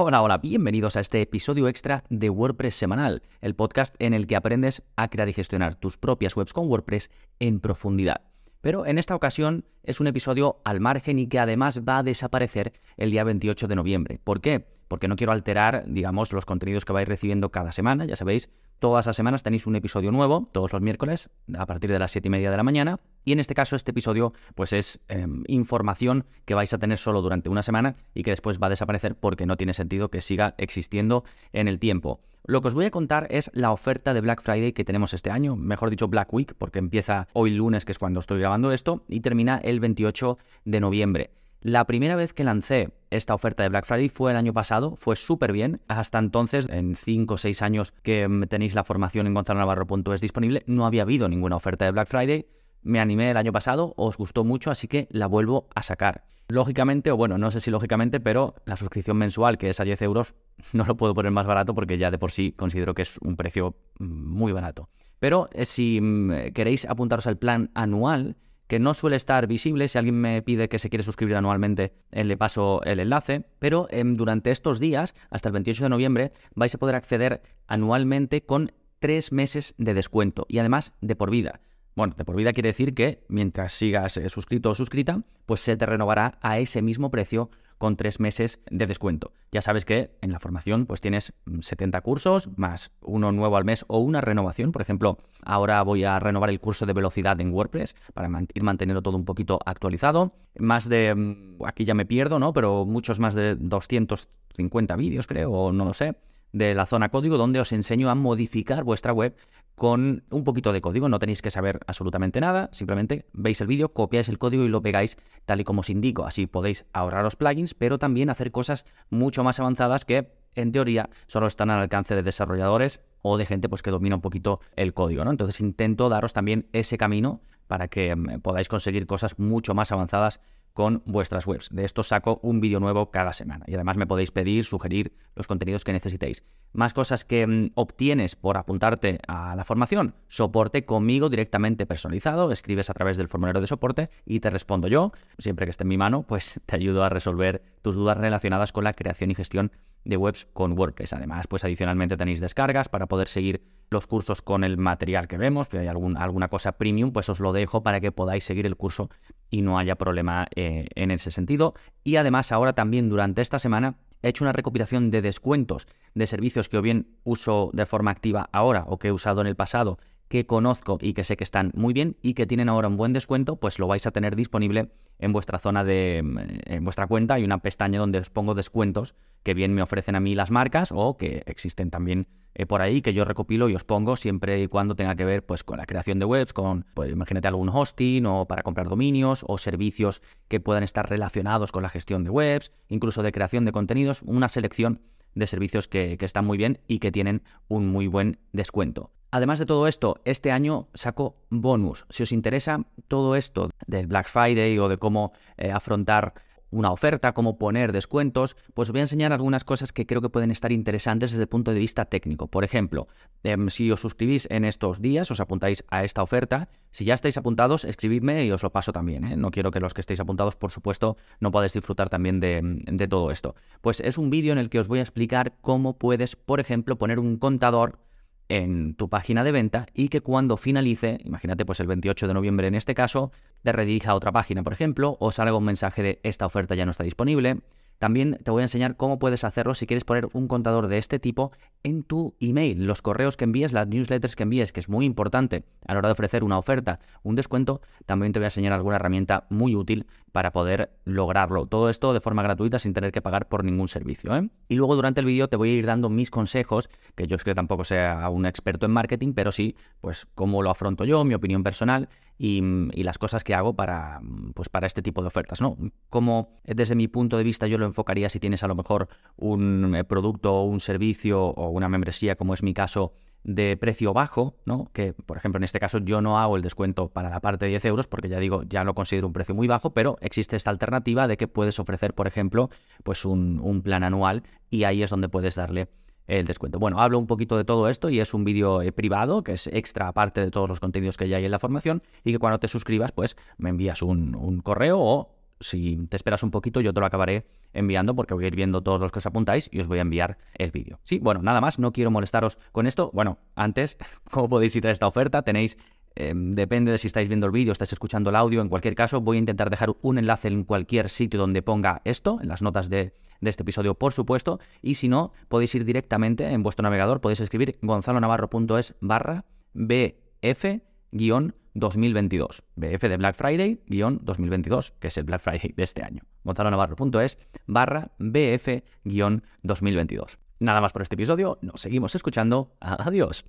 Hola, hola, bienvenidos a este episodio extra de WordPress semanal, el podcast en el que aprendes a crear y gestionar tus propias webs con WordPress en profundidad. Pero en esta ocasión es un episodio al margen y que además va a desaparecer el día 28 de noviembre. ¿Por qué? Porque no quiero alterar, digamos, los contenidos que vais recibiendo cada semana. Ya sabéis, Todas las semanas tenéis un episodio nuevo, todos los miércoles, a partir de las 7 y media de la mañana. Y en este caso, este episodio, pues es em, información que vais a tener solo durante una semana y que después va a desaparecer porque no tiene sentido que siga existiendo en el tiempo. Lo que os voy a contar es la oferta de Black Friday que tenemos este año, mejor dicho Black Week, porque empieza hoy lunes, que es cuando estoy grabando esto, y termina el 28 de noviembre. La primera vez que lancé esta oferta de Black Friday fue el año pasado, fue súper bien. Hasta entonces, en 5 o 6 años que mm, tenéis la formación en gonzalonavarro.es disponible, no había habido ninguna oferta de Black Friday. Me animé el año pasado, os gustó mucho, así que la vuelvo a sacar. Lógicamente, o bueno, no sé si lógicamente, pero la suscripción mensual, que es a 10 euros, no lo puedo poner más barato porque ya de por sí considero que es un precio mm, muy barato. Pero eh, si mm, queréis apuntaros al plan anual, que no suele estar visible. Si alguien me pide que se quiere suscribir anualmente, eh, le paso el enlace. Pero em, durante estos días, hasta el 28 de noviembre, vais a poder acceder anualmente con tres meses de descuento y además de por vida. Bueno, de por vida quiere decir que mientras sigas eh, suscrito o suscrita, pues se te renovará a ese mismo precio con tres meses de descuento. Ya sabes que en la formación pues tienes 70 cursos más uno nuevo al mes o una renovación. Por ejemplo, ahora voy a renovar el curso de velocidad en WordPress para ir manteniendo todo un poquito actualizado. Más de, mm, aquí ya me pierdo, ¿no? Pero muchos más de 250 vídeos creo, o no lo sé de la zona código donde os enseño a modificar vuestra web con un poquito de código. No tenéis que saber absolutamente nada, simplemente veis el vídeo, copiáis el código y lo pegáis tal y como os indico. Así podéis ahorraros plugins, pero también hacer cosas mucho más avanzadas que en teoría solo están al alcance de desarrolladores o de gente pues, que domina un poquito el código. ¿no? Entonces intento daros también ese camino para que mm, podáis conseguir cosas mucho más avanzadas con vuestras webs. De esto saco un vídeo nuevo cada semana y además me podéis pedir, sugerir los contenidos que necesitéis. Más cosas que mm, obtienes por apuntarte a la formación. Soporte conmigo directamente personalizado. Escribes a través del formulario de soporte y te respondo yo. Siempre que esté en mi mano, pues te ayudo a resolver tus dudas relacionadas con la creación y gestión de webs con WordPress. Además, pues adicionalmente tenéis descargas para poder seguir los cursos con el material que vemos. Si hay alguna cosa premium, pues os lo dejo para que podáis seguir el curso y no haya problema eh, en ese sentido. Y además ahora también durante esta semana he hecho una recopilación de descuentos de servicios que o bien uso de forma activa ahora o que he usado en el pasado que conozco y que sé que están muy bien y que tienen ahora un buen descuento, pues lo vais a tener disponible en vuestra zona de en vuestra cuenta. Hay una pestaña donde os pongo descuentos que bien me ofrecen a mí las marcas o que existen también eh, por ahí que yo recopilo y os pongo siempre y cuando tenga que ver pues con la creación de webs, con pues imagínate algún hosting o para comprar dominios o servicios que puedan estar relacionados con la gestión de webs, incluso de creación de contenidos, una selección de servicios que están muy bien y que tienen un muy buen descuento. Además de todo esto, este año saco bonus. Si os interesa todo esto del Black Friday o de cómo eh, afrontar una oferta, cómo poner descuentos, pues os voy a enseñar algunas cosas que creo que pueden estar interesantes desde el punto de vista técnico. Por ejemplo, em, si os suscribís en estos días, os apuntáis a esta oferta, si ya estáis apuntados, escribidme y os lo paso también. ¿eh? No quiero que los que estéis apuntados, por supuesto, no podáis disfrutar también de, de todo esto. Pues es un vídeo en el que os voy a explicar cómo puedes, por ejemplo, poner un contador en tu página de venta y que cuando finalice, imagínate pues el 28 de noviembre en este caso, te redirija a otra página, por ejemplo, o salga un mensaje de esta oferta ya no está disponible, también te voy a enseñar cómo puedes hacerlo si quieres poner un contador de este tipo en tu email, los correos que envíes, las newsletters que envíes, que es muy importante a la hora de ofrecer una oferta, un descuento. También te voy a enseñar alguna herramienta muy útil para poder lograrlo. Todo esto de forma gratuita sin tener que pagar por ningún servicio. ¿eh? Y luego durante el vídeo te voy a ir dando mis consejos, que yo es que tampoco sea un experto en marketing, pero sí, pues cómo lo afronto yo, mi opinión personal y, las cosas que hago para, pues para este tipo de ofertas. ¿no? Cómo desde mi punto de vista yo lo enfocaría si tienes a lo mejor un eh, producto o un servicio o una membresía, como es mi caso, de precio bajo, ¿no? Que, por ejemplo, en este caso yo no hago el descuento para la parte de 10 euros porque ya digo, ya lo considero un precio muy bajo, pero existe esta alternativa de que puedes ofrecer, por ejemplo, pues un, un plan anual y ahí es donde puedes darle el descuento. Bueno, hablo un poquito de todo esto y es un vídeo eh, privado que es extra aparte de todos los contenidos que ya hay en la formación y que cuando te suscribas pues me envías un, un correo o si te esperas un poquito, yo te lo acabaré enviando porque voy a ir viendo todos los que os apuntáis y os voy a enviar el vídeo. Sí, bueno, nada más, no quiero molestaros con esto. Bueno, antes, ¿cómo podéis ir a esta oferta? Tenéis em, depende de si estáis viendo el vídeo, estáis escuchando el audio. En cualquier caso, voy a intentar dejar un enlace en cualquier sitio donde ponga esto, en las notas de, de este episodio, por supuesto. Y si no, podéis ir directamente en vuestro navegador, podéis escribir gonzalonavarro.es barra BF 2022. BF de Black Friday 2022, que es el Black Friday de este año. gonzalonavarro.es barra BF 2022. Nada más por este episodio, nos seguimos escuchando. Adiós.